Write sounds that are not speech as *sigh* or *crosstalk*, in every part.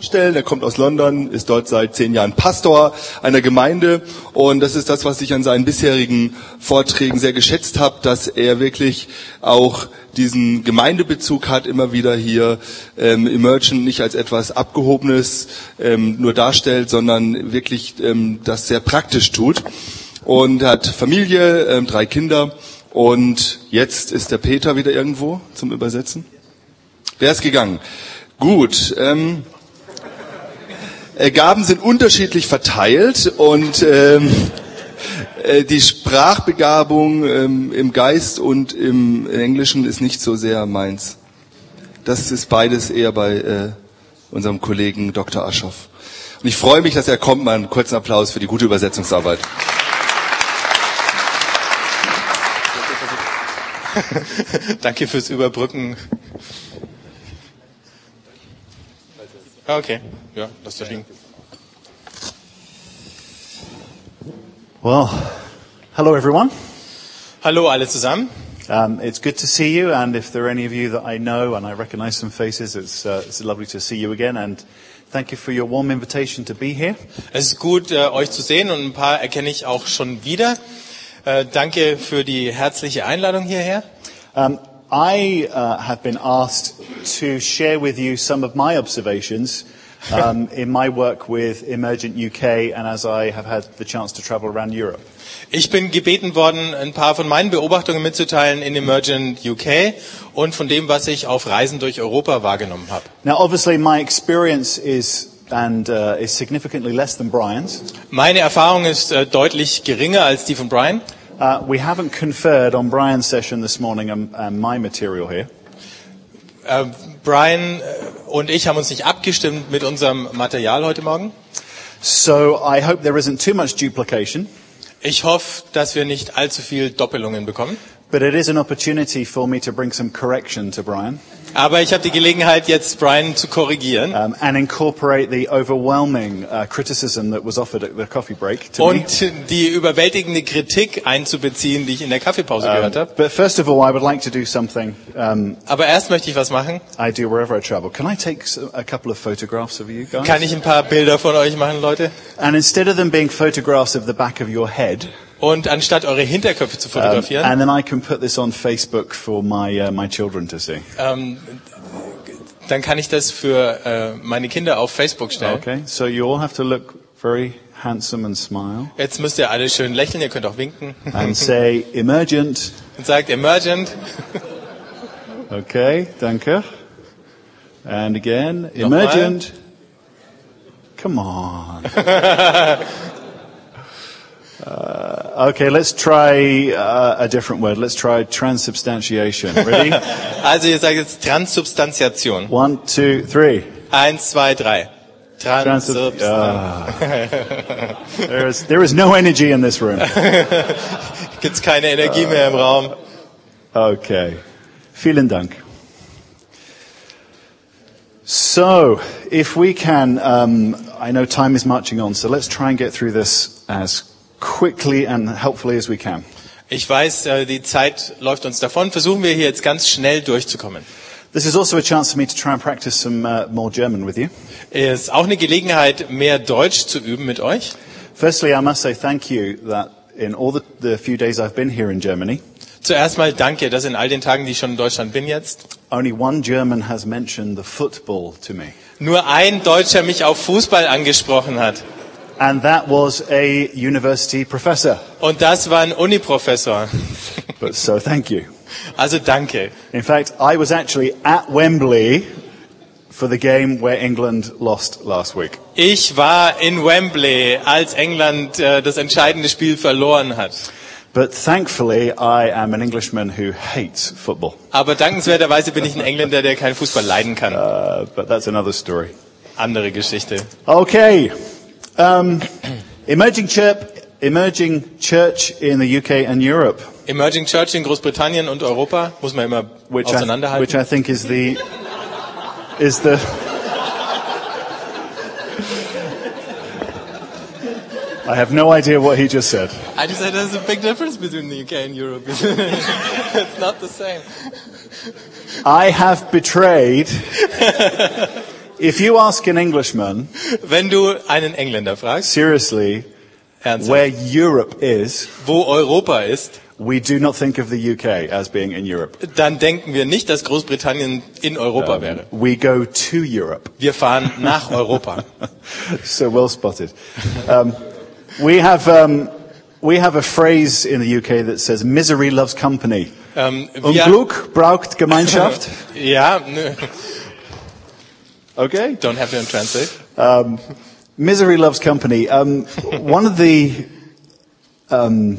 vorstellen. Er kommt aus London, ist dort seit zehn Jahren Pastor einer Gemeinde und das ist das, was ich an seinen bisherigen Vorträgen sehr geschätzt habe, dass er wirklich auch diesen Gemeindebezug hat, immer wieder hier ähm, Emergent nicht als etwas Abgehobenes ähm, nur darstellt, sondern wirklich ähm, das sehr praktisch tut. Und hat Familie, ähm, drei Kinder und jetzt ist der Peter wieder irgendwo zum Übersetzen. Wer ist gegangen? Gut. Ähm, äh, Gaben sind unterschiedlich verteilt und ähm, äh, die Sprachbegabung ähm, im Geist und im Englischen ist nicht so sehr meins. Das ist beides eher bei äh, unserem Kollegen Dr. Aschoff. Und ich freue mich, dass er kommt. Mal einen kurzen Applaus für die gute Übersetzungsarbeit. *laughs* Danke fürs Überbrücken. Okay, ja, lass das liegen. Well, hello everyone. Hallo alle zusammen. Um, it's good to see you, and if there are any of you that I know and I recognize some faces, it's, uh, it's lovely to see you again. And thank you for your warm invitation to be here. Es ist gut, äh, euch zu sehen und ein paar erkenne ich auch schon wieder. Äh, danke für die herzliche Einladung hierher. Um, I uh, have been asked to share with you some of my observations um, in my work with Emergent UK, and as I have had the chance to travel around Europe. Ich bin gebeten worden, ein paar von meinen Beobachtungen mitzuteilen in Emergent UK und von dem, was ich auf Reisen durch Europa wahrgenommen habe. Now, obviously, my experience is and uh, is significantly less than Brian's. Meine Erfahrung ist äh, deutlich geringer als die von Brian. Uh, we haven't conferred on Brian's session this morning and, and my material here. Äh, Brian äh, und ich haben uns nicht abgestimmt mit unserem Material heute Morgen. So I hope there isn't too much duplication, Ich hoffe, dass wir nicht allzu viel Doppelungen bekommen. but it is an opportunity for me to bring some correction to Brian Aber ich habe die Gelegenheit, jetzt Brian zu korrigieren um, and incorporate the overwhelming uh, criticism that was offered at the coffee break to me. und die überwältigende Kritik einzubeziehen, die ich in der Kaffeepause gehört Um, habe. but first of all, I would like to do something um, Aber erst möchte ich was machen. I do wherever I travel. Can I take a couple of photographs of you guys? Kann ich ein paar Bilder von euch machen, Leute? And instead of them being photographs of the back of your head, Und anstatt eure Hinterköpfe zu um, fotografieren, and then I can put this on Facebook for my uh, my children to see. ähm, dann kann ich das für äh, meine Kinder auf Facebook stellen. Okay, so you all have to look very handsome and smile Jetzt müsst ihr alle schön lächeln, ihr könnt auch winken and say emergent. *laughs* und sagt Emergent. *laughs* Okay, danke. And again, emergent. Come on. *laughs* Uh, okay, let's try uh, a different word. Let's try transubstantiation. Ready? *laughs* Also ihr sagt jetzt Transsubstantiation. One, two, three. Eins, zwei, drei. Transub- Transsubstantiation. Ah. *laughs* there is there is no energy in this room. *laughs* Gibt's keine Energie mehr im Raum. Okay. Vielen Dank. So, if we can, um, I know time is marching on, so let's try and get through this as quickly and helpfully as we can. Ich weiß, äh, die Zeit läuft uns davon. Versuchen wir hier jetzt ganz schnell durchzukommen. This is also a chance for me to try and practice some uh, more German with you. Ist auch eine Gelegenheit, mehr Deutsch zu üben mit euch. Firstly, I must say thank you that in all the, the few days I've been here in Germany, Zuerst mal danke, dass in all den Tagen, die ich schon in Deutschland bin jetzt, only one German has mentioned the football to me. nur ein Deutscher mich auf Fußball angesprochen hat. And that was a university professor. Und das war ein Uniprofessor. But so thank you. Also danke. In fact, I was actually at Wembley for the game where England lost last week. Ich war in Wembley, als England äh, das entscheidende Spiel verloren hat. But thankfully, I am an Englishman who hates football. Aber dankenswerterweise bin ich ein Engländer, der keinen Fußball leiden kann. Uh, but that's another story. Andere Geschichte. Okay. Um, emerging church, emerging church in the UK and Europe, Emerging Church in Großbritannien und Europa muss man immer which I, which. I think is the is the. I have no idea what he just said. I just said there's a big difference between the UK and Europe. *laughs* it's not the same. I have betrayed *laughs* If you ask an Englishman, Wenn du einen Engländer fragst, seriously, ernsthaft, where Europe is, wo Europa ist, we do not think of the UK as being in Europe. dann denken wir nicht, dass Großbritannien in Europa wäre. We go to Europe. Wir fahren nach Europa. *laughs* so well spotted. Um, we have um, we have a phrase in the UK that says "misery loves company." Ähm, wir, Unglück braucht Gemeinschaft. *laughs* ja, ne, Okay. don't have to translate. Um, misery loves company. Um, one of the um,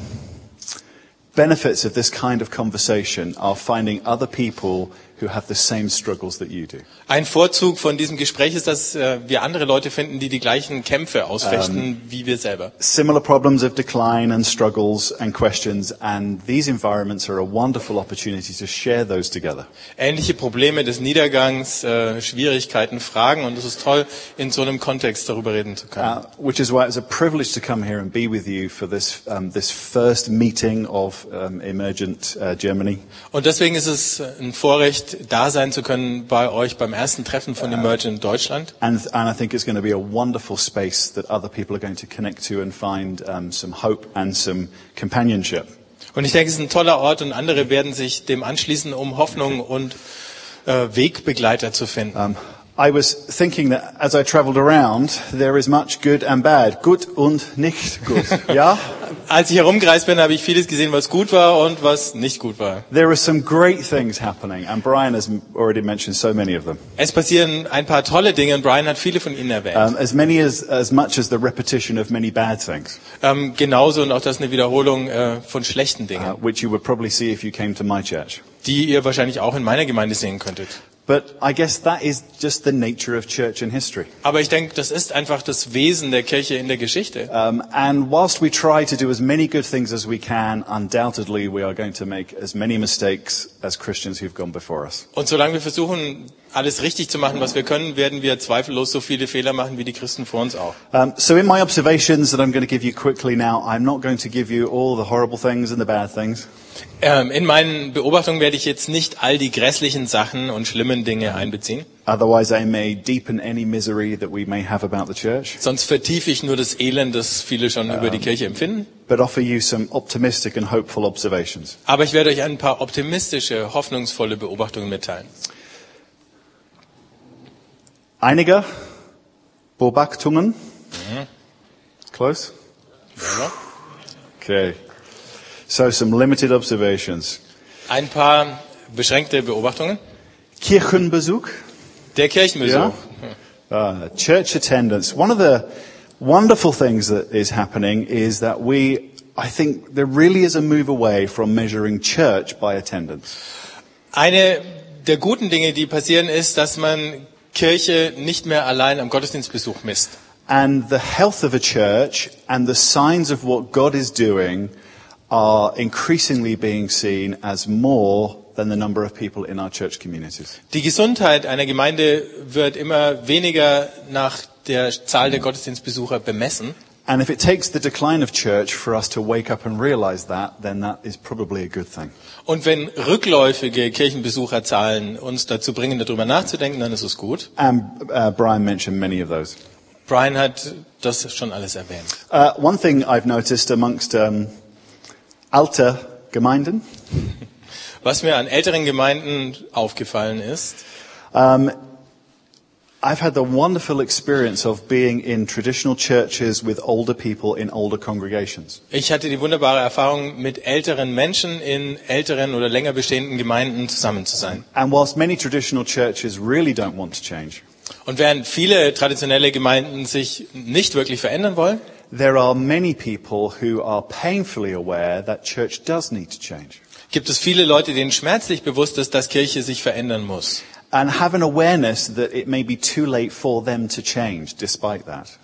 benefits of this kind of conversation are finding other people who have the same struggles that you do. Ein Vorzug von diesem Gespräch ist, dass äh, wir andere Leute finden, die die gleichen Kämpfe ausfechten wie wir selber. Similar problems of decline and struggles and questions, and these environments are a wonderful opportunity to share those together. Ähnliche Probleme des Niedergangs, äh, Schwierigkeiten, Fragen und es ist toll, in so einem Kontext darüber reden zu können. Uh, which is why it's a privilege to come here and be with you for this, um, this first meeting of um, Emergent uh, Germany. Und deswegen ist es ein Vorrecht, da sein zu können bei euch beim ersten Treffen von Emergent Deutschland. And, and I think it's going to be a wonderful space that other people are going to connect to and find um, some hope and some companionship. Und ich denke, es ist ein toller Ort und andere werden sich dem anschließen, um Hoffnung und äh, Wegbegleiter zu finden. Um, I was thinking that as I travelled around, there is much good and bad, gut und nicht gut. *laughs* Yeah? Als ich herumgereist bin, habe ich vieles gesehen, was gut war und was nicht gut war. There are some great things happening, and Brian has already mentioned so many of them. Es passieren ein paar tolle Dinge und Brian hat viele von ihnen erwähnt. Um, as many as, as much as the repetition of many bad things, Ähm, genauso und auch das ist eine Wiederholung äh, von schlechten uh, Dingen, which you would probably see if you came to my church. die ihr wahrscheinlich auch in meiner Gemeinde sehen könntet. But I guess that is just the nature of church and history. Aber ich denke, das ist einfach das Wesen der Kirche in der Geschichte. Um, and whilst we try to do as many good things as we can, undoubtedly we are going to make as many mistakes as Christians who've gone before us. Und solange wir versuchen, alles richtig zu machen, was wir können, werden wir zweifellos so viele Fehler machen wie die Christen vor uns auch. Um, so in my observations that I'm going to give you quickly now, I'm not going to give you all the horrible things and the bad things. Ähm, in meinen Beobachtungen werde ich jetzt nicht all die grässlichen Sachen und schlimmen Dinge einbeziehen. Otherwise I may deepen any misery that we may have about the church, Sonst vertiefe ich nur das Elend, das viele schon über die Kirche empfinden. but offer you some optimistic and hopeful observations. Aber ich werde euch ein paar optimistische, hoffnungsvolle Beobachtungen mitteilen. Einige Beobachtungen. Close? Okay. So some limited observations. Ein paar beschränkte Beobachtungen. Kirchenbesuch. Der Kirchenbesuch. Uh, church attendance. One of the wonderful things that is happening is that we, I think there really is a move away from measuring church by attendance. Eine der guten Dinge, die passieren, ist, dass man Kirche nicht mehr allein am Gottesdienstbesuch misst. And the health of a church and the signs of what God is doing are increasingly being seen as more than the number of people in our church communities. Die Gesundheit einer Gemeinde wird immer weniger nach der Zahl der Gottesdienstbesucher bemessen. And if it takes the decline of church for us to wake up and realize that, then that is probably a good thing. Und wenn rückläufige Kirchenbesucherzahlen uns dazu bringen, darüber nachzudenken, dann ist es gut. And uh, Brian mentioned many of those. Brian hat das schon alles erwähnt. Uh, one thing I've noticed amongst um, alter Gemeinden Was mir an älteren Gemeinden aufgefallen ist, Um, I've had the wonderful experience of being in traditional churches with older people in older congregations. ich hatte die wunderbare Erfahrung, mit älteren Menschen in älteren oder länger bestehenden Gemeinden zusammen zu sein. And whilst many traditional churches really don't want to change, Und während viele traditionelle Gemeinden sich nicht wirklich verändern wollen, there are many people who are painfully aware that church does need to change gibt es viele Leute, denen schmerzlich bewusst ist, dass Kirche sich verändern muss. And have an awareness that it may be too late for them to change despite that.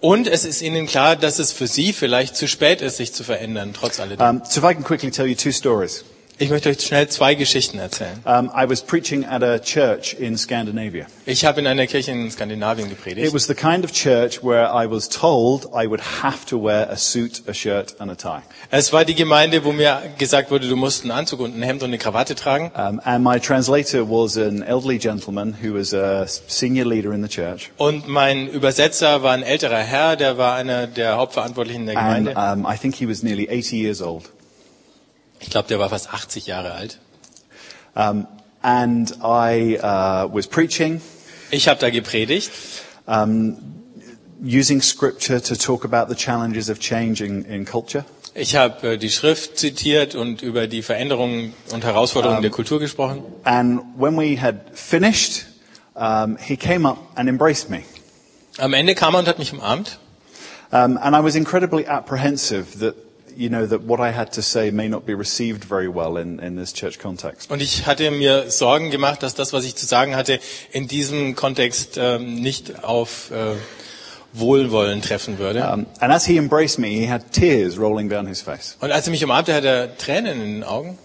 Und es ist ihnen klar, dass es für sie vielleicht zu spät ist, sich zu verändern, trotz alledem. Um, so if I can quickly tell you two stories. Ich möchte euch schnell zwei Geschichten erzählen. Um, I was preaching at a church in Scandinavia. Ich habe in einer Kirche in Skandinavien It gepredigt. was the kind of church where I was told I would have to wear a suit, a shirt, and a tie. Es war die Gemeinde, wo mir gesagt wurde, du musst einen Anzug und ein Hemd und eine Krawatte tragen. Um, and my translator was an elderly gentleman who was a senior leader in the church. Und mein Übersetzer war ein älterer Herr, der war einer der Hauptverantwortlichen der And Gemeinde. um, I think he was nearly 80 years old. Ich glaube, der war fast 80 Jahre alt. Um, and I uh, was preaching, Ich habe da gepredigt, using scripture to talk about the challenges of change in, in culture. ich habe äh, die Schrift zitiert und über die Veränderungen und Herausforderungen der Kultur gesprochen. And when we had finished, um, he came up and embraced me. Am Ende kam er und hat mich umarmt. Um, and I was incredibly apprehensive that, you know, that what I had to say may not be received very well in, in this church context. Und ich hatte mir Sorgen gemacht, dass das, was ich zu sagen hatte, in diesem Kontext ähm, nicht auf äh, Wohlwollen treffen würde. Um, and as he embraced me, he had tears rolling down his face. Und als er mich umarmte, hatte er Tränen in den Augen.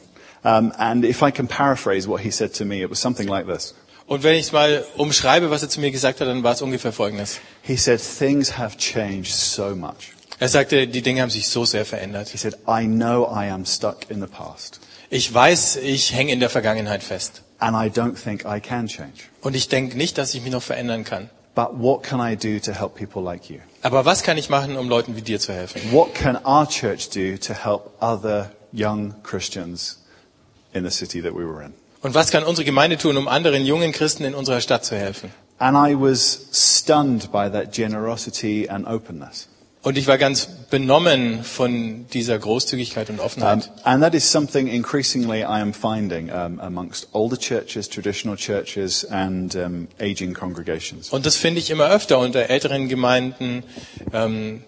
Um, and if I can paraphrase what he said to me, it was something like this. Und wenn ich mal umschreibe, was er zu mir gesagt hat, dann war es ungefähr Folgendes. He said, things have changed so much. Er sagte, die Dinge haben sich so sehr verändert. He said, I know I am stuck in the past. Ich weiß, ich hänge in der Vergangenheit fest. And I don't think I can change. Und ich denke nicht, dass ich mich noch verändern kann. But what can I do to help people like you? Aber was kann ich machen, um Leuten wie dir zu helfen? What can our church do to help other young Christians in the city that we were in? Und was kann unsere Gemeinde tun, um anderen jungen Christen in unserer Stadt zu helfen? And I was stunned by that generosity and openness. Und ich war ganz benommen von dieser Großzügigkeit und Um, Offenheit. and that is something increasingly I am finding um, amongst older churches, traditional churches, and um, aging congregations. Und das finde ich immer öfter unter älteren Gemeinden, ähm,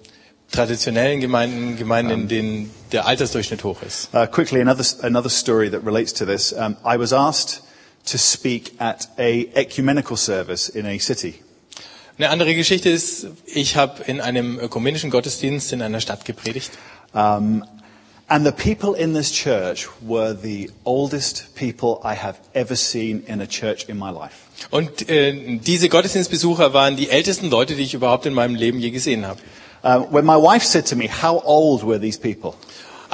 traditionellen Gemeinden, Gemeinden, in denen der Altersdurchschnitt hoch ist. Uh, quickly, another, another story that relates to this. Um, I was asked to speak at a ecumenical service in a city. Eine andere Geschichte ist, ich habe in einem ökumenischen Gottesdienst in einer Stadt gepredigt. Um, and the people in this church were the oldest people I have ever seen in a church in my life. Und äh, diese Gottesdienstbesucher waren die ältesten Leute, die ich überhaupt in meinem Leben je gesehen habe. Um, when my wife said to me, How old were these people?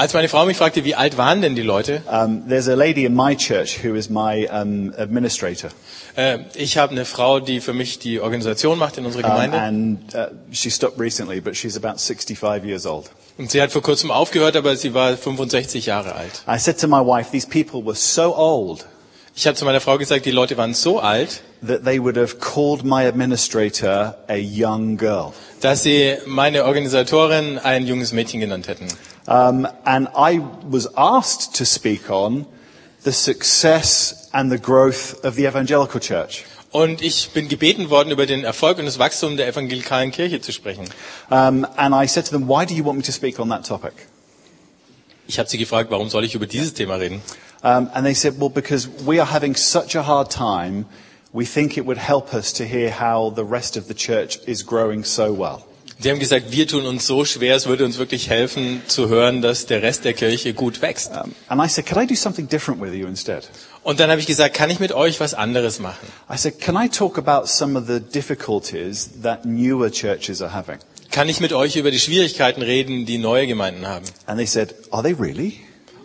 Als meine Frau mich fragte, wie alt waren denn die Leute, Um, there's a lady in my church who is my um, administrator. äh, ich habe eine Frau, die für mich die Organisation macht in unserer Um, Gemeinde. and uh, she stopped recently, but she's about 65 years old. Und sie hat vor kurzem aufgehört, aber sie war 65 Jahre alt. I said to my wife, These people were so old Ich habe zu meiner Frau gesagt, die Leute waren so alt, that they would have called my administrator a young girl. dass sie meine Organisatorin ein junges Mädchen genannt hätten. Um, and I was asked to speak on the success and the growth of the evangelical church. Und ich bin gebeten worden, über den Erfolg und das Wachstum der evangelikalen Kirche zu sprechen. Um, and I said to them, Why do you want me to speak on that topic? Ich habe sie gefragt, warum soll ich über dieses Thema reden? Um, and they said, Well, because we are having such a hard time, we think it would help us to hear how the rest of the church is growing so well. Sie haben gesagt, wir tun uns so schwer, es würde uns wirklich helfen zu hören, dass der Rest der Kirche gut wächst. Um, and I said, Could I do something different with you instead? Und dann habe ich gesagt, kann ich mit euch was anderes machen? I said, Can I talk about some of the difficulties that newer churches are having? Kann ich mit euch über die Schwierigkeiten reden, die neue Gemeinden haben? And they said, Are they really?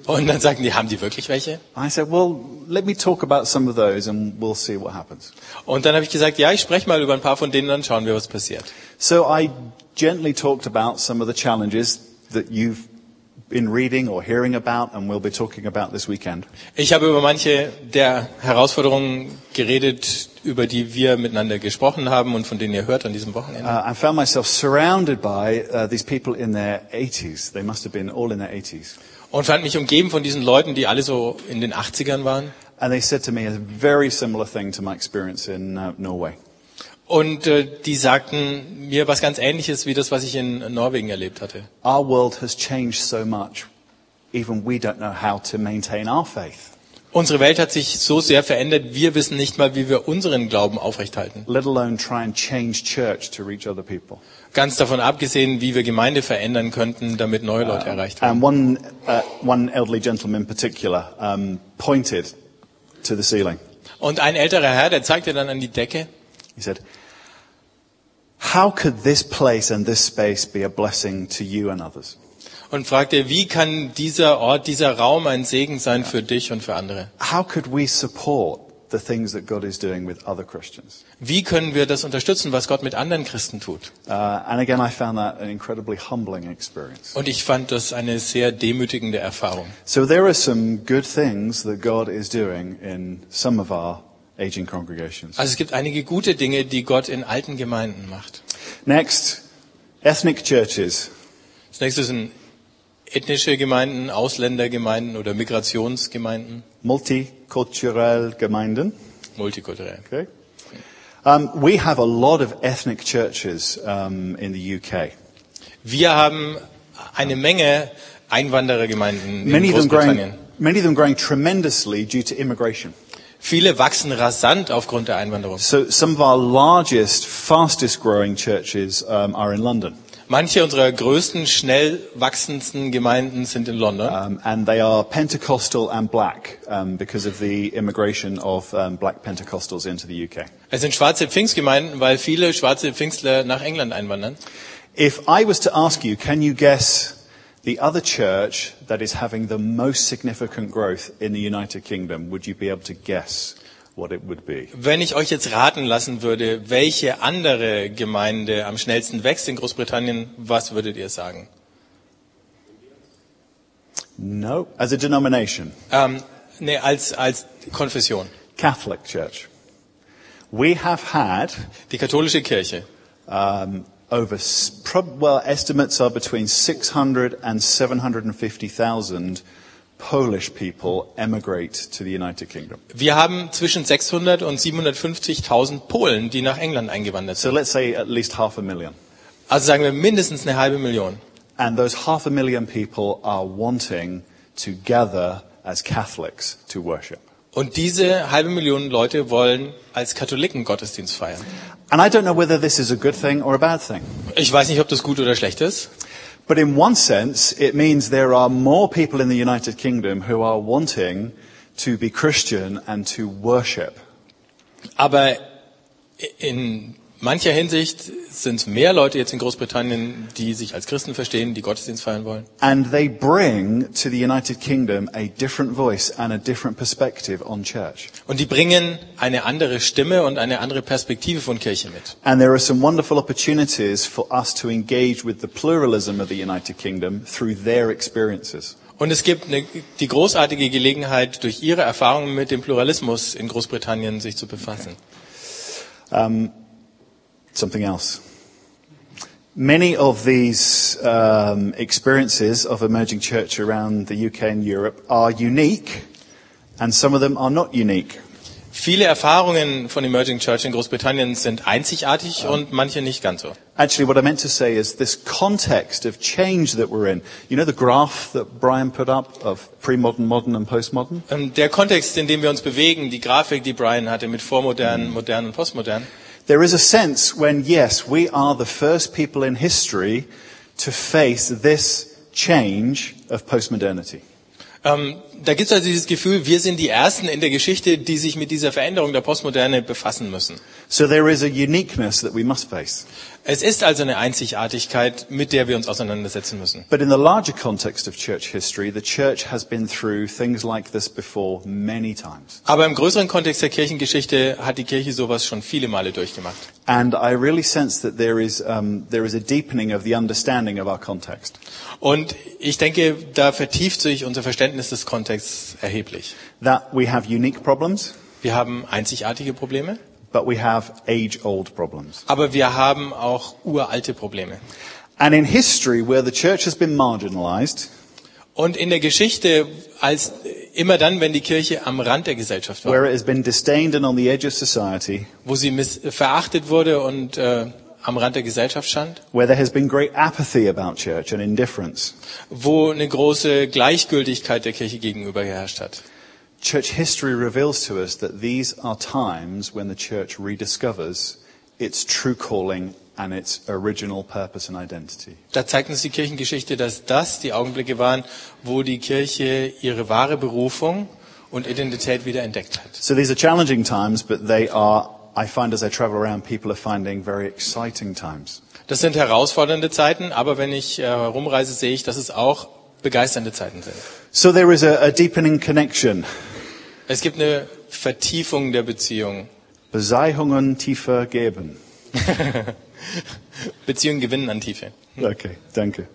Und dann sagten die, haben die wirklich welche? I said, Well, let me talk about some of those and we'll see what happens. Und dann habe ich gesagt, ja, ich spreche mal über ein paar von denen, dann schauen wir, was passiert. So I gently talked about some of the challenges that you've been reading or hearing about and we'll be talking about this weekend. Ich habe über manche der Herausforderungen geredet, über die wir miteinander gesprochen haben und von denen ihr hört an diesem Wochenende. Uh, I found myself surrounded by uh, these people in their 80s. They must have been all in their 80s. Und fand mich umgeben von diesen Leuten, die alle so in den 80ern waren. And they said to me a very similar thing to my experience in uh, Norway. Und äh, die sagten mir was ganz Ähnliches wie das, was ich in Norwegen erlebt hatte. Our world has changed so much, even we don't know how to maintain our faith. Unsere Welt hat sich so sehr verändert, wir wissen nicht mal, wie wir unseren Glauben aufrechthalten. let alone try and change church to reach other people. Ganz davon abgesehen, wie wir Gemeinde verändern könnten, damit neue Leute erreicht werden. And one, uh, one elderly gentleman in particular um, pointed to the ceiling. Und ein älterer Herr, der zeigte dann an die Decke He said, How could this place and this space be a blessing to you and others? und fragte, wie kann dieser Ort, dieser Raum ein Segen sein für dich und für andere? How could we support the things that God is doing with other Christians? Wie können wir das unterstützen, was Gott mit anderen Christen tut? Uh, and again, I found that an incredibly humbling experience. Und ich fand das eine sehr demütigende Erfahrung. So there are some good things that God is doing in some of our aging congregations. Also es gibt einige gute Dinge, die Gott in alten Gemeinden macht. Next, ethnic churches. Das nächste sind ethnische Gemeinden, Ausländergemeinden oder Migrationsgemeinden, multicultural Gemeinden. multikulturell. Okay. Um, we have a lot of ethnic churches um, in the UK. Wir haben eine Menge Einwanderergemeinden in Many of them growing, Großbritannien. many of them growing tremendously due to immigration. Viele wachsen rasant aufgrund der Einwanderung. So some of our largest, fastest growing churches um, are in London, Manche unserer größten, schnell wachsendsten Gemeinden sind in London. um, and they are Pentecostal and black um, because of the immigration of um, black Pentecostals into the UK. Es sind schwarze Pfingstgemeinden, weil viele schwarze Pfingstler nach England einwandern. If I was to ask you, can you guess the other church that is having the most significant growth in the United Kingdom? Would you be able to guess what it would be? Wenn ich euch jetzt raten lassen würde, welche andere Gemeinde am schnellsten wächst in Großbritannien, was würdet ihr sagen? No. As a denomination, Ähm, nee, als, als Konfession. Catholic Church. We have had Die katholische Kirche. um, over, well, estimates are between 600 and 750,000 Polish people emigrate to the United Kingdom. Wir haben zwischen 600 und 750.000 Polen, die nach England eingewandert So let's say at least half a million. Also sagen wir mindestens eine halbe Million. And those half a million people are wanting to gather as Catholics to worship. Und diese halbe Million Leute wollen als Katholiken Gottesdienst feiern. And I don't know whether this is a good thing or a bad thing. Ich weiß nicht, ob das gut oder schlecht ist. But in one sense, it means there are more people in the United Kingdom who are wanting to be Christian and to worship. Aber in mancher Hinsicht sind mehr Leute jetzt in Großbritannien, die sich als Christen verstehen, die Gottesdienst feiern wollen. And they bring to the United Kingdom a different voice and a different perspective on church. Und die bringen eine andere Stimme und eine andere Perspektive von Kirche mit. And there are some wonderful opportunities for us to engage with the pluralism of the United Kingdom through their experiences. Und es gibt eine, die großartige Gelegenheit, durch ihre Erfahrungen mit dem Pluralismus in Großbritannien sich zu befassen. Um, something else. Many of these um, experiences of emerging church around the UK and Europe are unique, and some of them are not unique. Viele Erfahrungen von Emerging Church in Großbritannien sind einzigartig und manche nicht ganz so. Actually, what I meant to say is this context of change that we're in. You know the graph that Brian put up of pre-modern, modern, and postmodern? Ähm, Der Kontext, in dem wir uns bewegen, die Grafik, die Brian hatte mit vormodern, modern und postmodern, There is a sense when, yes, we are the first people in history to face this change of postmodernity. ähm, da gibt es also dieses Gefühl, wir sind die Ersten in der Geschichte, die sich mit dieser Veränderung der Postmoderne befassen müssen. So there is a uniqueness that we must face. Es ist also eine Einzigartigkeit, mit der wir uns auseinandersetzen müssen. But in the larger context of church history, the church has been through things like this before many times. Aber im größeren Kontext der Kirchengeschichte hat die Kirche sowas schon viele Male durchgemacht. And I really sense that there is, um, there is a deepening of the understanding of our context. Und ich denke, da vertieft sich unser Verständnis des Kontexts erheblich. That we have unique problems, Wir haben einzigartige Probleme, but we have age-old problems. aber wir haben auch uralte Probleme. And in history, where the church has been marginalized, Und in der Geschichte, als immer dann, wenn die Kirche am Rand der Gesellschaft war, where it has been disdained and on the edge of society, wo sie miss verachtet wurde und äh, am Rand der Gesellschaft stand, where there has been great apathy about church and indifference, wo eine große Gleichgültigkeit der Kirche gegenüber geherrscht hat. Church history reveals to us that these are times when the church rediscovers its true calling and its original purpose and identity. Da zeigt uns die Kirchengeschichte, dass das die Augenblicke waren, wo die Kirche ihre wahre Berufung und Identität wieder entdeckt hat. So these are challenging times, but they are, I find as I travel around, people are finding very exciting times. Das sind herausfordernde Zeiten, aber wenn ich äh, herumreise, sehe ich, dass es auch begeisternde Zeiten sind. So there is a, a deepening connection. Es gibt eine Vertiefung der Beziehung. Bezeihungen tiefer geben. *laughs* Beziehungen gewinnen an Tiefe. Okay, danke.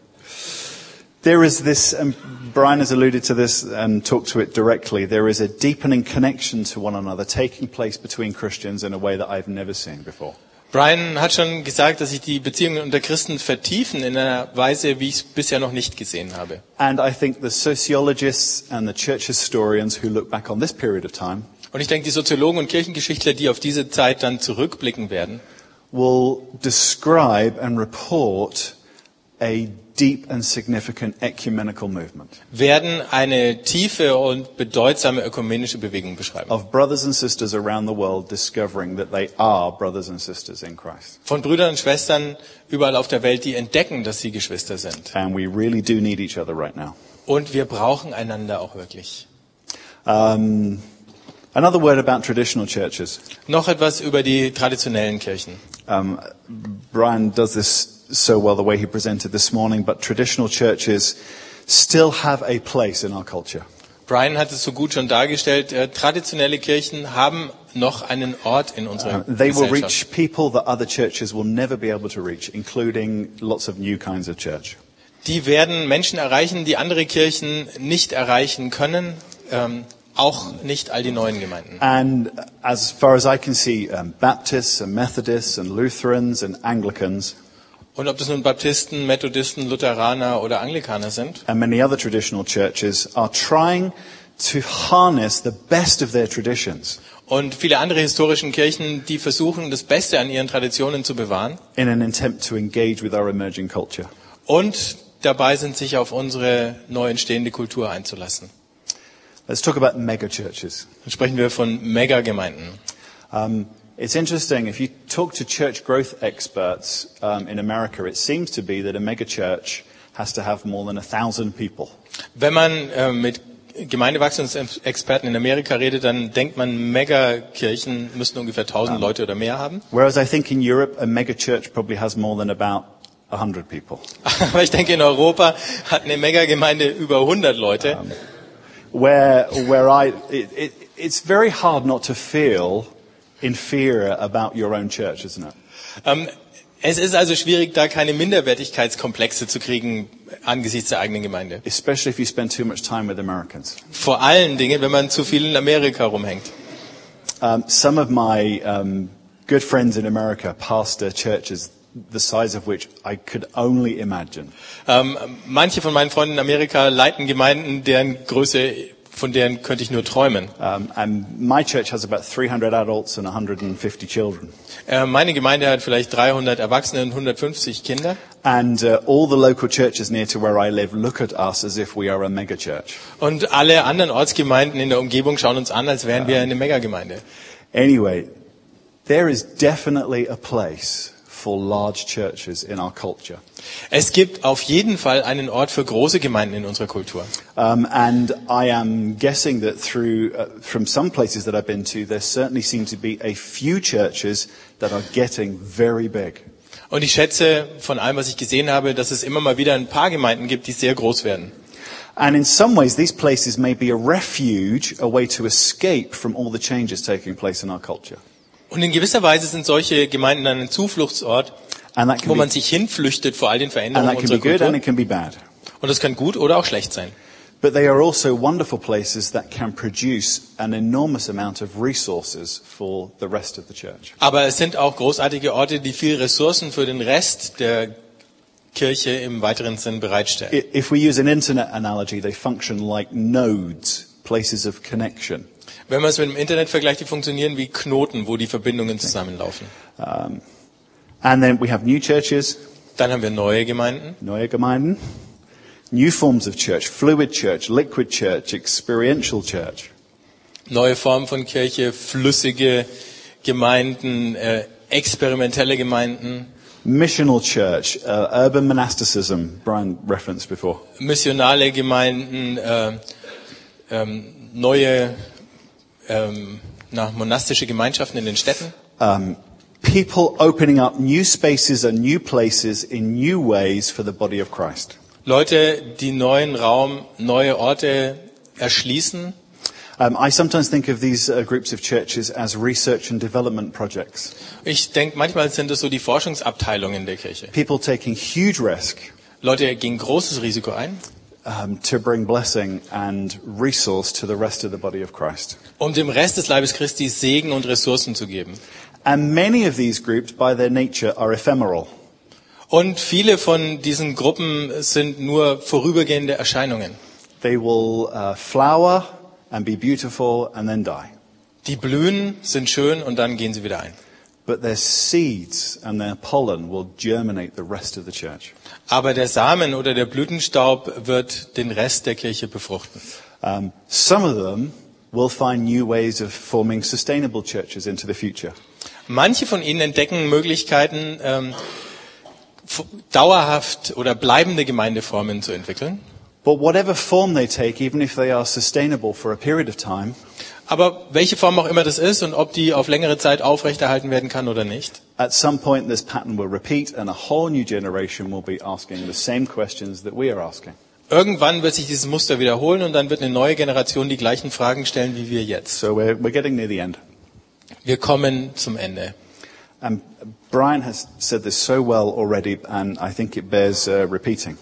There is this, and Brian has alluded to this and talked to it directly, there is a deepening connection to one another taking place between Christians in a way that I've never seen before. Brian hat schon gesagt, dass sich die Beziehungen unter Christen vertiefen in einer Weise, wie ich es bisher noch nicht gesehen habe. And I think the sociologists and the church historians who look back on this period of time Und ich denke, die Soziologen und Kirchengeschichtler, die auf diese Zeit dann zurückblicken werden, will describe and report a deep and significant ecumenical movement werden eine tiefe und bedeutsame ökumenische Bewegung beschreiben. of brothers and sisters around the world discovering that they are brothers and sisters in Christ. Von Brüdern und Schwestern überall auf der Welt, die entdecken, dass sie Geschwister sind. And we really do need each other right now. Und wir brauchen einander auch wirklich. Um, another word about traditional churches. Noch etwas über die traditionellen Kirchen. Um, Brian does this so well the way he presented this morning, but traditional churches still have a place in our culture. Brian hat es so gut schon dargestellt. Äh, traditionelle Kirchen haben noch einen Ort in unserer Uh, they will reach people that other churches will never be able to reach, including lots of new kinds of church. Die werden Menschen erreichen, die andere Kirchen nicht erreichen können, ähm, auch nicht all die neuen Gemeinden. And as far as I can see, um, Baptists and Methodists and Lutherans and Anglicans Und ob das nun Baptisten, Methodisten, Lutheraner oder Anglikaner sind, and many other traditional churches are trying to harness the best of their traditions und viele andere historischen Kirchen, die versuchen, das Beste an ihren Traditionen zu bewahren in an attempt to engage with our emerging culture. und dabei sind, sich auf unsere neu entstehende Kultur einzulassen. Let's talk about mega churches. Dann sprechen wir von Megagemeinden. Um, it's interesting, if you talk to church growth experts um, in America, it seems to be that a megachurch has to have more than a thousand people. Wenn man äh, mit Gemeindewachstumsexperten in Amerika redet, dann denkt man, Megakirchen müssten ungefähr 1000 Leute oder mehr haben. Whereas I think in Europe, a megachurch probably has more than about 100 people. *laughs* Aber ich denke, in Europa hat eine Megagemeinde über 100 Leute. Where, where I, it, it, it's very hard not to feel inferior about your own church, isn't it? Ähm, es ist also schwierig, da keine Minderwertigkeitskomplexe zu kriegen angesichts der eigenen Gemeinde. Especially if you spend too much time with Americans. Vor allen Dingen, wenn man zu viel in Amerika rumhängt. Um, some of my um, good friends in America pastor churches the size of which I could only imagine. Ähm, manche von meinen Freunden in Amerika leiten Gemeinden, deren Größe, von deren könnte ich nur träumen. Um, and my church has about 300 adults and 150 children. Äh, meine Gemeinde hat vielleicht 300 Erwachsene und 150 Kinder. And uh, all the local churches near to where I live look at us as if we are a mega church. Und alle anderen Ortsgemeinden in der Umgebung schauen uns an, als wären wir eine Megagemeinde. Anyway, there is definitely a place for large churches in our culture. Es gibt auf jeden Fall einen Ort für große Gemeinden in unserer Kultur. Um, and I am guessing that through, uh, from some places that I've been to, there certainly seem to be a few churches that are getting very big. Und ich schätze von allem, was ich gesehen habe, dass es immer mal wieder ein paar Gemeinden gibt, die sehr groß werden. And in some ways, these places may be a refuge, a way to escape from all the changes taking place in our culture. Und in gewisser Weise sind solche Gemeinden dann ein Zufluchtsort, wo man sich hinflüchtet vor all den Veränderungen that can be unserer Kultur. it can be bad. Und das kann gut oder auch schlecht sein. But they are also wonderful places that can produce an enormous amount of resources for the rest of the church. Aber es sind auch großartige Orte, die viel Ressourcen für den Rest der Kirche im weiteren Sinn bereitstellen. If we use an internet analogy, they function like nodes, places of connection. Wenn man es mit dem Internet vergleicht, die funktionieren wie Knoten, wo die Verbindungen zusammenlaufen. Um, and then we have new churches, Dann haben wir neue Gemeinden, neue Gemeinden, new forms of church, fluid church, liquid church, experiential church. neue Formen von Kirche, flüssige Gemeinden, äh, experimentelle Gemeinden, Missional church, uh, urban monasticism, Brian referenced before. missionale Gemeinden, äh, ähm, neue ähm, na, monastische Gemeinschaften in den Städten. Um, people opening up new spaces and new places in new ways for the body of Christ. Leute, die neuen Raum, neue Orte erschließen. Um, I sometimes think of these uh, groups of churches as research and development projects. Ich denke, manchmal sind es so die Forschungsabteilungen der Kirche. People taking huge risk Leute gehen großes Risiko ein, um, to bring blessing and resource to the rest of the body of Christ. um dem Rest des Leibes Christi Segen und Ressourcen zu geben. And many of these groups, by their nature, are ephemeral. Und viele von diesen Gruppen sind nur vorübergehende Erscheinungen. They will uh, flower and be beautiful and then die. Die blühen, sind schön und dann gehen sie wieder ein. But their seeds and their pollen will germinate the rest of the church. Aber der Samen oder der Blütenstaub wird den Rest der Kirche befruchten. Um, some of them will find new ways of forming sustainable churches into the future. Manche von ihnen entdecken Möglichkeiten, ähm, dauerhaft oder bleibende Gemeindeformen zu entwickeln. But whatever form they take, even if they are sustainable for a period of time, Aber welche Form auch immer das ist und ob die auf längere Zeit aufrechterhalten werden kann oder nicht, at some point this pattern will repeat and a whole new generation will be asking the same questions that we are asking. irgendwann wird sich dieses Muster wiederholen und dann wird eine neue Generation die gleichen Fragen stellen wie wir jetzt. So we're, we're getting near the end. Wir kommen zum Ende. And Brian has said this so well already, and I think it bears uh, repeating.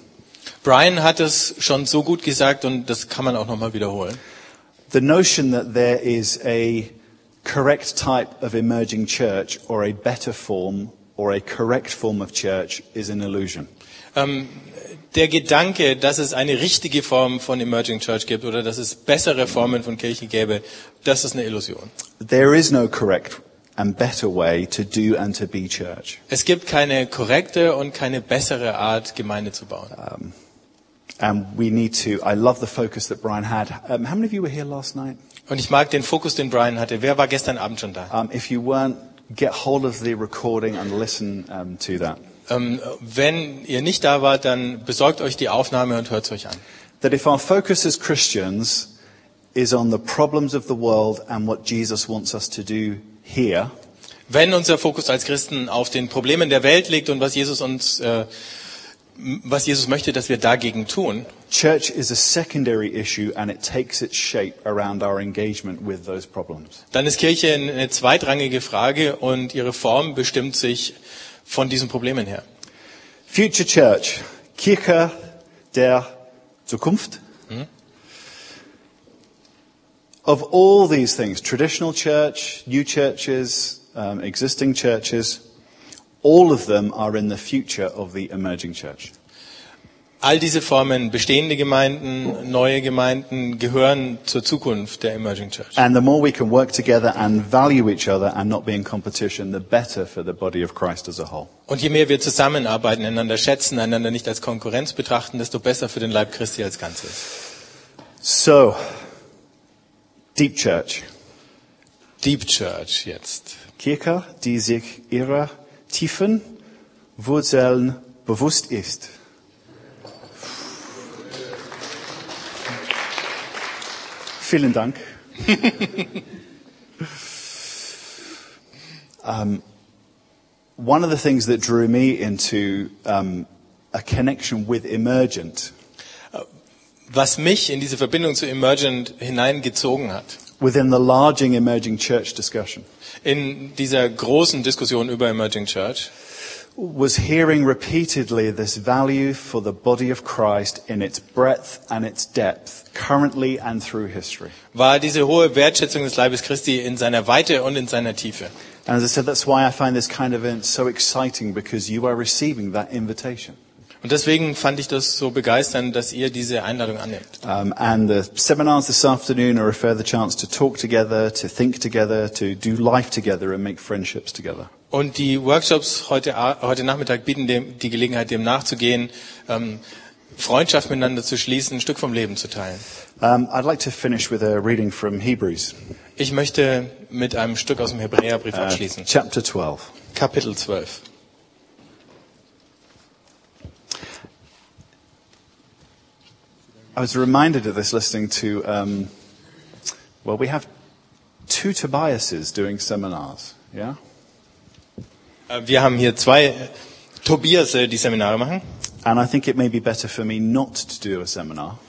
Brian hat es schon so gut gesagt und das kann man auch nochmal wiederholen. The notion that there is a correct type of emerging church or a better form or a correct form of church is an illusion. Ähm, der Gedanke, dass es eine richtige Form von Emerging Church gibt oder dass es bessere Formen von Kirche gäbe, das ist eine Illusion. There is no correct and better way to do and to be church. Es gibt keine korrekte und keine bessere Art, Gemeinde zu bauen. Ähm, And we need to, I love the focus that Brian had. Um, how many of you were here last night? Und ich mag den Fokus, den Brian hatte. Wer war gestern Abend schon da? Um, if you weren't, get hold of the recording and listen um, to that. Ähm, wenn ihr nicht da wart, dann besorgt euch die Aufnahme und hört euch an. That if our focus as Christians is on the problems of the world and what Jesus wants us to do here, Wenn unser Fokus als Christen auf den Problemen der Welt liegt und was Jesus uns, äh, was Jesus möchte, dass wir dagegen tun, church is a secondary issue and it takes its shape around our engagement with those problems. dann ist Kirche eine zweitrangige Frage und ihre Form bestimmt sich von diesen Problemen her. Future Church, Kirche der Zukunft. Of all these things, traditional church, new churches, um, existing churches, all of them are in the future of the emerging church. All diese Formen, bestehende Gemeinden, neue Gemeinden, gehören zur Zukunft der Emerging Church. And the more we can work together and value each other and not be in competition, the better for the body of Christ as a whole. Und je mehr wir zusammenarbeiten, einander schätzen, einander nicht als Konkurrenz betrachten, desto besser für den Leib Christi als Ganzes. So, deep church. Deep Church jetzt. Kirche, die sich ihrer tiefen Wurzeln bewusst ist. Vielen Dank. *laughs* um, one of the things that drew me into um, a connection with Emergent Was mich in diese Verbindung zu Emergent hineingezogen hat, within the larging emerging church discussion in dieser großen Diskussion über Emerging Church, was hearing repeatedly this value for the body of Christ in its breadth and its depth, currently and through history. war diese hohe Wertschätzung des Leibes Christi in seiner Weite und in seiner Tiefe. And as I said, that's why I find this kind of event so exciting because you are receiving that invitation. Und deswegen fand ich das so begeisternd, dass ihr diese Einladung annimmt. Um, and the seminars this afternoon are a further chance to talk together, to think together, to do life together and make friendships together. Und die Workshops heute, heute Nachmittag bieten dem, die Gelegenheit, dem nachzugehen, ähm, Freundschaft miteinander zu schließen, ein Stück vom Leben zu teilen. Um, I'd like to finish with a reading from Hebrews, Ich möchte mit einem Stück aus dem Hebräerbrief uh, abschließen. chapter 12. Kapitel 12. I was reminded of this listening to, um, well, we have two Tobiases doing seminars, yeah? Äh, Wir haben hier zwei Tobias, die Seminare machen. And I think it may be better for me not to do a seminar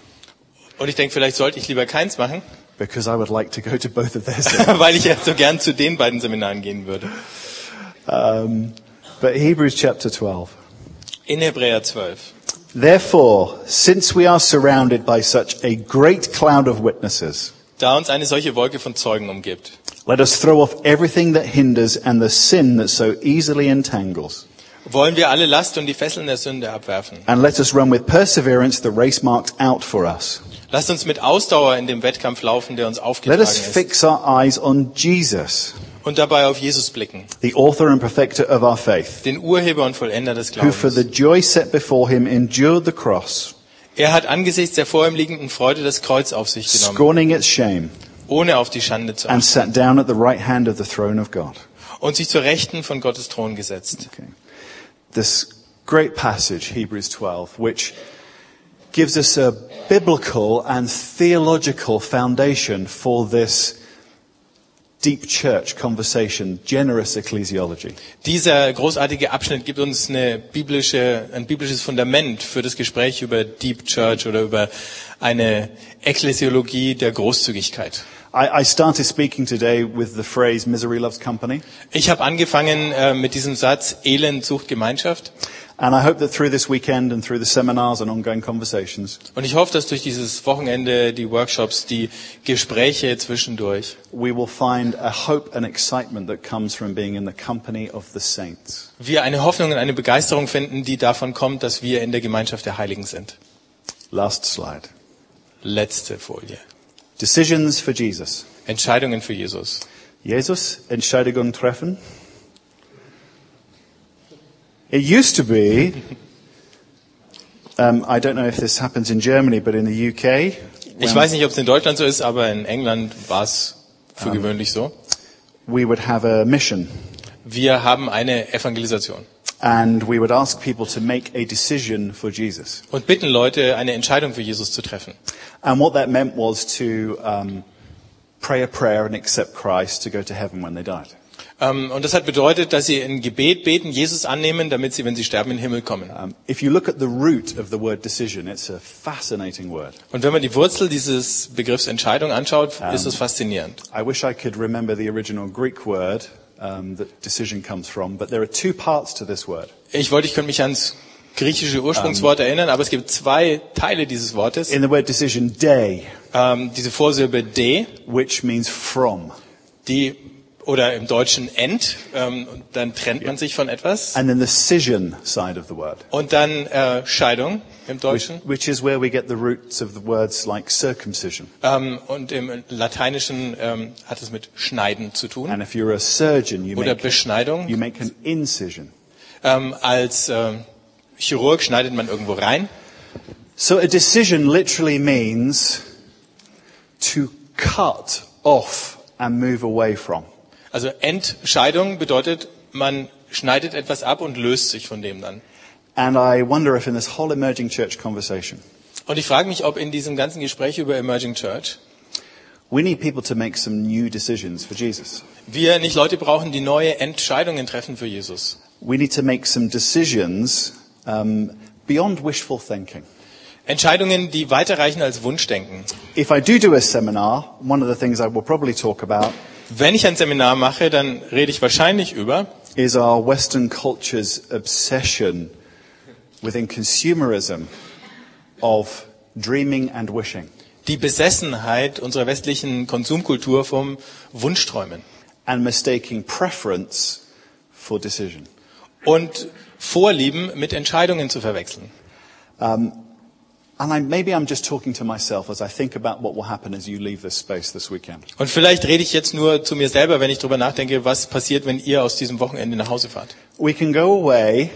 Und ich denke, vielleicht sollte ich lieber keins machen, because I would like to go to both of their seminars. *laughs* weil ich ja so gern zu den beiden Seminaren gehen würde. um, but Hebrews chapter 12. In Hebräer 12. Therefore, since we are surrounded by such a great cloud of witnesses, Da uns eine solche Wolke von Zeugen umgibt, let us throw off everything that hinders and the sin that so easily entangles. wollen wir alle Last und die Fesseln der Sünde abwerfen. And let us run with perseverance the race marked out for us. Lasst uns mit Ausdauer in dem Wettkampf laufen, der uns Let us fix our eyes on Jesus, Und dabei auf Jesus blicken, the author and perfecter of our faith, den Urheber und Vollender des who for the joy set before him endured the cross, Er hat angesichts der vor ihm liegenden Freude das Kreuz auf sich genommen, scorning its shame, ohne auf die Schande zu and sat down at the right hand of the throne of God. und sich zur Rechten von Gottes Thron gesetzt. Okay. This great passage, Hebrews 12, which gives us a biblical and theological foundation for this deep church conversation, generous ecclesiology. Dieser großartige Abschnitt gibt uns eine biblische, ein biblisches Fundament für das Gespräch über Deep Church oder über eine Ekklesiologie der Großzügigkeit. I, I started speaking today with the phrase misery loves company. Ich habe angefangen äh, mit diesem Satz, Elend sucht Gemeinschaft. And I hope that through this weekend and through the seminars and ongoing conversations, Und ich hoffe, dass durch dieses Wochenende, die Workshops, die Gespräche zwischendurch, we will find a hope and excitement that comes from being in the company of the saints. wir eine Hoffnung und eine Begeisterung finden, die davon kommt, dass wir in der Gemeinschaft der Heiligen sind. Last slide. Letzte Folie. Decisions for Jesus. Entscheidungen für Jesus. Jesus Entscheidungen treffen. It used to be, um, I don't know if this happens in Germany, but in the UK, Ich weiß nicht, ob es in Deutschland so ist, aber in England war es für gewöhnlich so. we would have a mission Wir haben eine Evangelisation and we would ask people to make a decision for Jesus. und bitten Leute, eine Entscheidung für Jesus zu treffen. And what that meant was to um, pray a prayer and accept Christ to go to heaven when they died. Ähm, Und das hat bedeutet, dass sie ein Gebet beten, Jesus annehmen, damit sie, wenn sie sterben, in den Himmel kommen. Um, if you look at the root of the word decision, it's a fascinating word. Und wenn man die Wurzel dieses Begriffs Entscheidung anschaut, ist es faszinierend. I wish I could remember the original Greek word um, that decision comes from, but there are two parts to this word. Ich wollte, ich könnte mich ans griechische Ursprungswort erinnern, aber es gibt zwei Teile dieses Wortes. In the word decision, day, Ähm, diese Vorsilbe de, which means from, die oder im Deutschen end, ähm, und dann trennt man sich von etwas. and then the scission side of the word, Und dann äh, Scheidung im which, Deutschen. which is where we get the roots of the words like circumcision. Ähm, und im Lateinischen ähm, hat es mit Schneiden zu tun. And if you're a surgeon, you Oder make, Beschneidung. you make an incision. Ähm, als ähm, Chirurg schneidet man irgendwo rein. So a decision literally means to cut off and move away from. Also Entscheidung bedeutet, man schneidet etwas ab und löst sich von dem dann. And I wonder if in this whole emerging church conversation, Und ich frage mich, ob in diesem ganzen Gespräch über Emerging Church we need people to make some new decisions for Jesus. wir nicht Leute brauchen, die neue Entscheidungen treffen für Jesus. We need to make some decisions um, beyond wishful thinking. Entscheidungen, die weiterreichen als Wunschdenken. If I do do a seminar, one of the things I will probably talk about Wenn ich ein Seminar mache, dann rede ich wahrscheinlich über is our Western culture's obsession within consumerism of dreaming and wishing. die Besessenheit unserer westlichen Konsumkultur vom Wunschträumen and mistaking preference for decision. und Vorlieben mit Entscheidungen zu verwechseln. And I, maybe I'm just talking to myself as I think about what will happen as you leave this space this weekend. Und vielleicht rede ich jetzt nur zu mir selber, wenn ich darüber nachdenke, was passiert, wenn ihr aus diesem Wochenende nach Hause fahrt. We can go away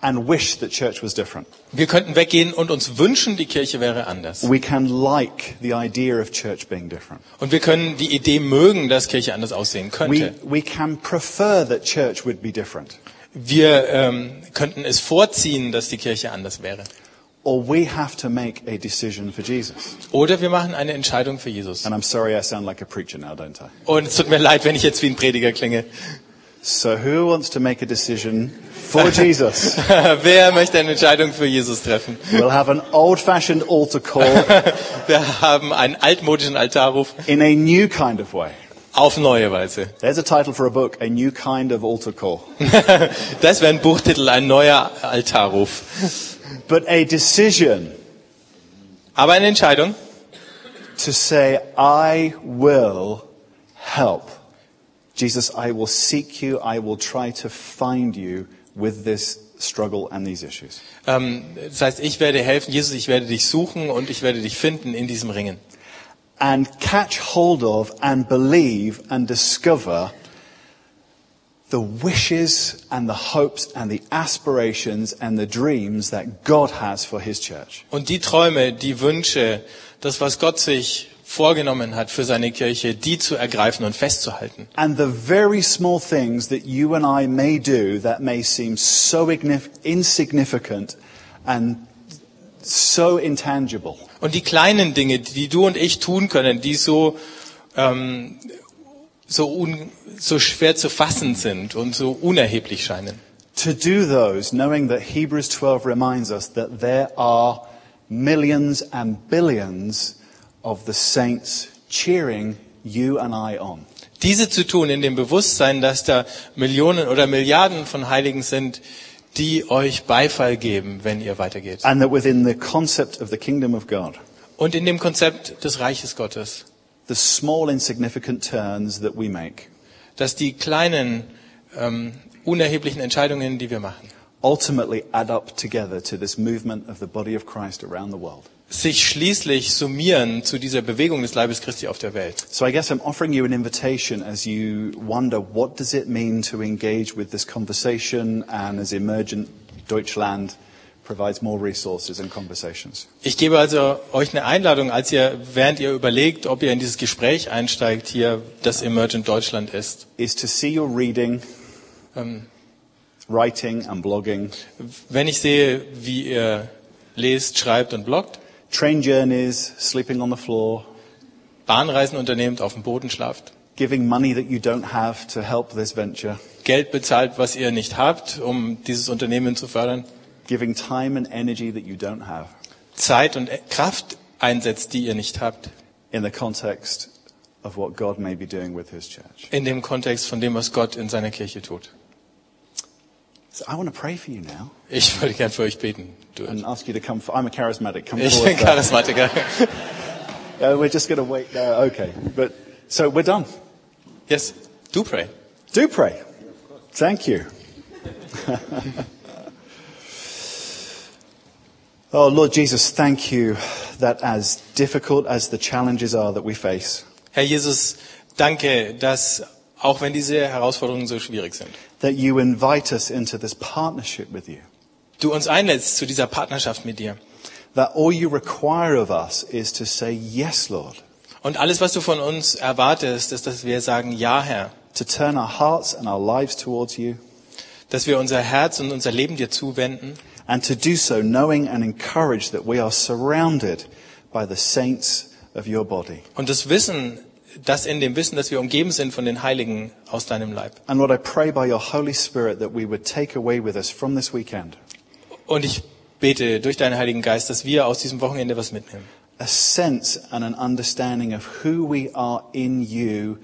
and wish that church was different. Wir könnten weggehen und uns wünschen, die Kirche wäre anders. We can like the idea of church being different. Und wir können die Idee mögen, dass Kirche anders aussehen We, könnte. we can prefer that church would be different. Wir ähm, könnten es vorziehen, dass die Kirche anders wäre. Or we have to make a decision for Jesus. Oder wir machen eine Entscheidung für Jesus. And I'm sorry I sound like a preacher now, don't I? Und es tut mir leid, wenn ich jetzt wie ein Prediger klinge. So who wants to make a decision for *laughs* Jesus? *laughs* Wer möchte eine Entscheidung für Jesus treffen? We'll have an old-fashioned altar call *laughs* Wir haben einen altmodischen Altarruf in a new kind of way. auf neue Weise. There's a title for a book, A New Kind of Altar Call. Das wäre ein Buchtitel, ein neuer Altarruf. But a decision Aber eine Entscheidung, to say, I will help. Jesus, I will seek you. I will try to find you with this struggle and these issues. ähm, das heißt, ich werde helfen, Jesus, ich werde dich suchen und ich werde dich finden in diesem Ringen. And catch hold of and believe and discover the wishes and the hopes and the aspirations and the dreams that God has for His church. Und die Träume, die Wünsche, das, was Gott sich vorgenommen hat für seine Kirche, die zu ergreifen und festzuhalten. And the very small things that you and I may do that may seem so ignif- insignificant and so intangible. Und die kleinen Dinge, die du und ich tun können, die so, ähm, so, un, so schwer zu fassen sind und so unerheblich scheinen. To do those, knowing that Hebrews 12 reminds us that there are millions and billions of the saints cheering you and I on. Diese zu tun in dem Bewusstsein, dass da Millionen oder Milliarden von Heiligen sind, die euch Beifall geben, wenn ihr weitergeht. And that within the concept of the kingdom of God, Und in dem Konzept des Reiches Gottes, the small insignificant turns that we make dass die kleinen, ähm, unerheblichen Entscheidungen, die wir machen, ultimately add up together to this movement of the body of Christ around the world. sich schließlich summieren zu dieser Bewegung des Leibes Christi auf der Welt. So I guess I'm offering you an invitation as you wonder what does it mean to engage with this conversation and as emergent Deutschland provides more resources and conversations. Ich gebe also euch eine Einladung, als ihr, während ihr überlegt, ob ihr in dieses Gespräch einsteigt, hier das Emergent Deutschland ist. Is to see your reading, Ähm, writing and blogging, wenn ich sehe, wie ihr lest, schreibt und bloggt, train journeys, sleeping on the floor, Bahnreisen unternehmt, auf dem Boden schlaft, giving money that you don't have to help this venture, Geld bezahlt, was ihr nicht habt, um dieses Unternehmen zu fördern, giving time and energy that you don't have Zeit und Kraft einsetzt, die ihr nicht habt, in the context of what God may be doing with his church. in dem Kontext von dem, was Gott in seiner Kirche tut. So I want to pray for you now Ich würde gern für euch beten. And ask you to come. For, I'm a charismatic. Come Ich bin Charismatiker. *laughs* Yeah, we're just going to wait. Uh, okay, but so we're done. Yes, do pray. Do pray. Thank you. *laughs* oh, Lord Jesus, thank you that as difficult as the challenges are that we face, Herr Jesus, danke, dass auch wenn diese Herausforderungen so schwierig sind, that you invite us into this partnership with you. du uns einlädst zu dieser Partnerschaft mit dir. That all you require of us is to say, Yes, Lord. Und alles, was du von uns erwartest, ist, dass wir sagen, ja, Herr, To turn our hearts and our lives towards you, dass wir unser Herz und unser Leben dir zuwenden and to do so knowing and encouraged that we are surrounded by the saints of your body. und das Wissen, das in dem Wissen, dass wir umgeben sind von den Heiligen aus deinem Leib. And Lord, I pray by your Holy Spirit that we would take away with us from this weekend Und ich bete durch deinen Heiligen Geist, dass wir aus diesem Wochenende was mitnehmen. a sense and an understanding of who we are in you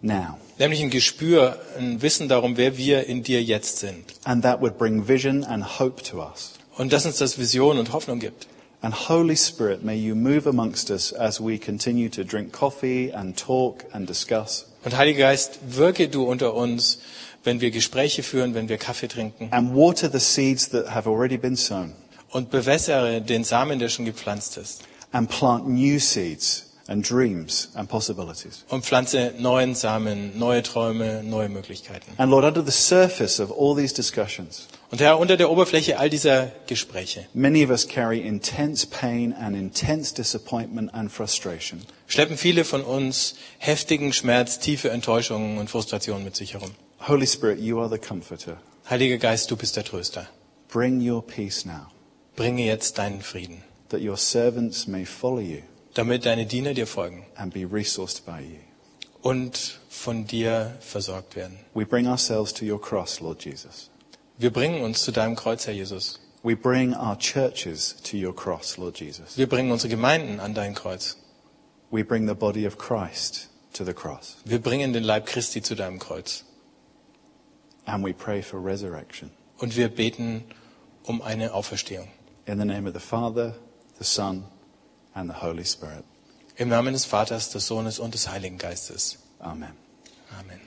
now. Nämlich ein Gespür, ein Wissen darum, wer wir in dir jetzt sind. And that would bring vision and hope to us. Und dass uns das Vision und Hoffnung gibt. And Holy Spirit, may you move amongst us as we continue to drink coffee and talk and discuss. Und Heiliger Geist, wirke du unter uns, wenn wir Gespräche führen, wenn wir Kaffee trinken. And water the seeds that have already been sown. Und bewässere den Samen, der schon gepflanzt ist. And plant new seeds and dreams and possibilities. und pflanze neuen Samen, neue Träume, neue Möglichkeiten. And Lord, under the surface of all these discussions, Und Herr, unter der Oberfläche all dieser Gespräche many of us carry intense pain and intense disappointment and frustration. schleppen viele von uns heftigen Schmerz, tiefe Enttäuschungen und Frustrationen mit sich herum. Holy Spirit, you are the comforter. Heiliger Geist, du bist der Tröster. Bring your peace now, Bringe jetzt deinen Frieden, that your servants may follow you damit deine Diener dir folgen and be resourced by you. und von dir versorgt werden. We bring ourselves to your cross, Lord Jesus. Wir bringen uns zu deinem Kreuz, Herr Jesus. We bring our churches to your cross, Lord Jesus. Wir bringen unsere Gemeinden an dein Kreuz. We bring the body of Christ to the cross. Wir bringen den Leib Christi zu deinem Kreuz. And we pray for resurrection. Und wir beten um eine Auferstehung. In the name of the Father, the Son, and the Holy Spirit. Im Namen des Vaters, des Sohnes und des Heiligen Geistes. Amen. Amen.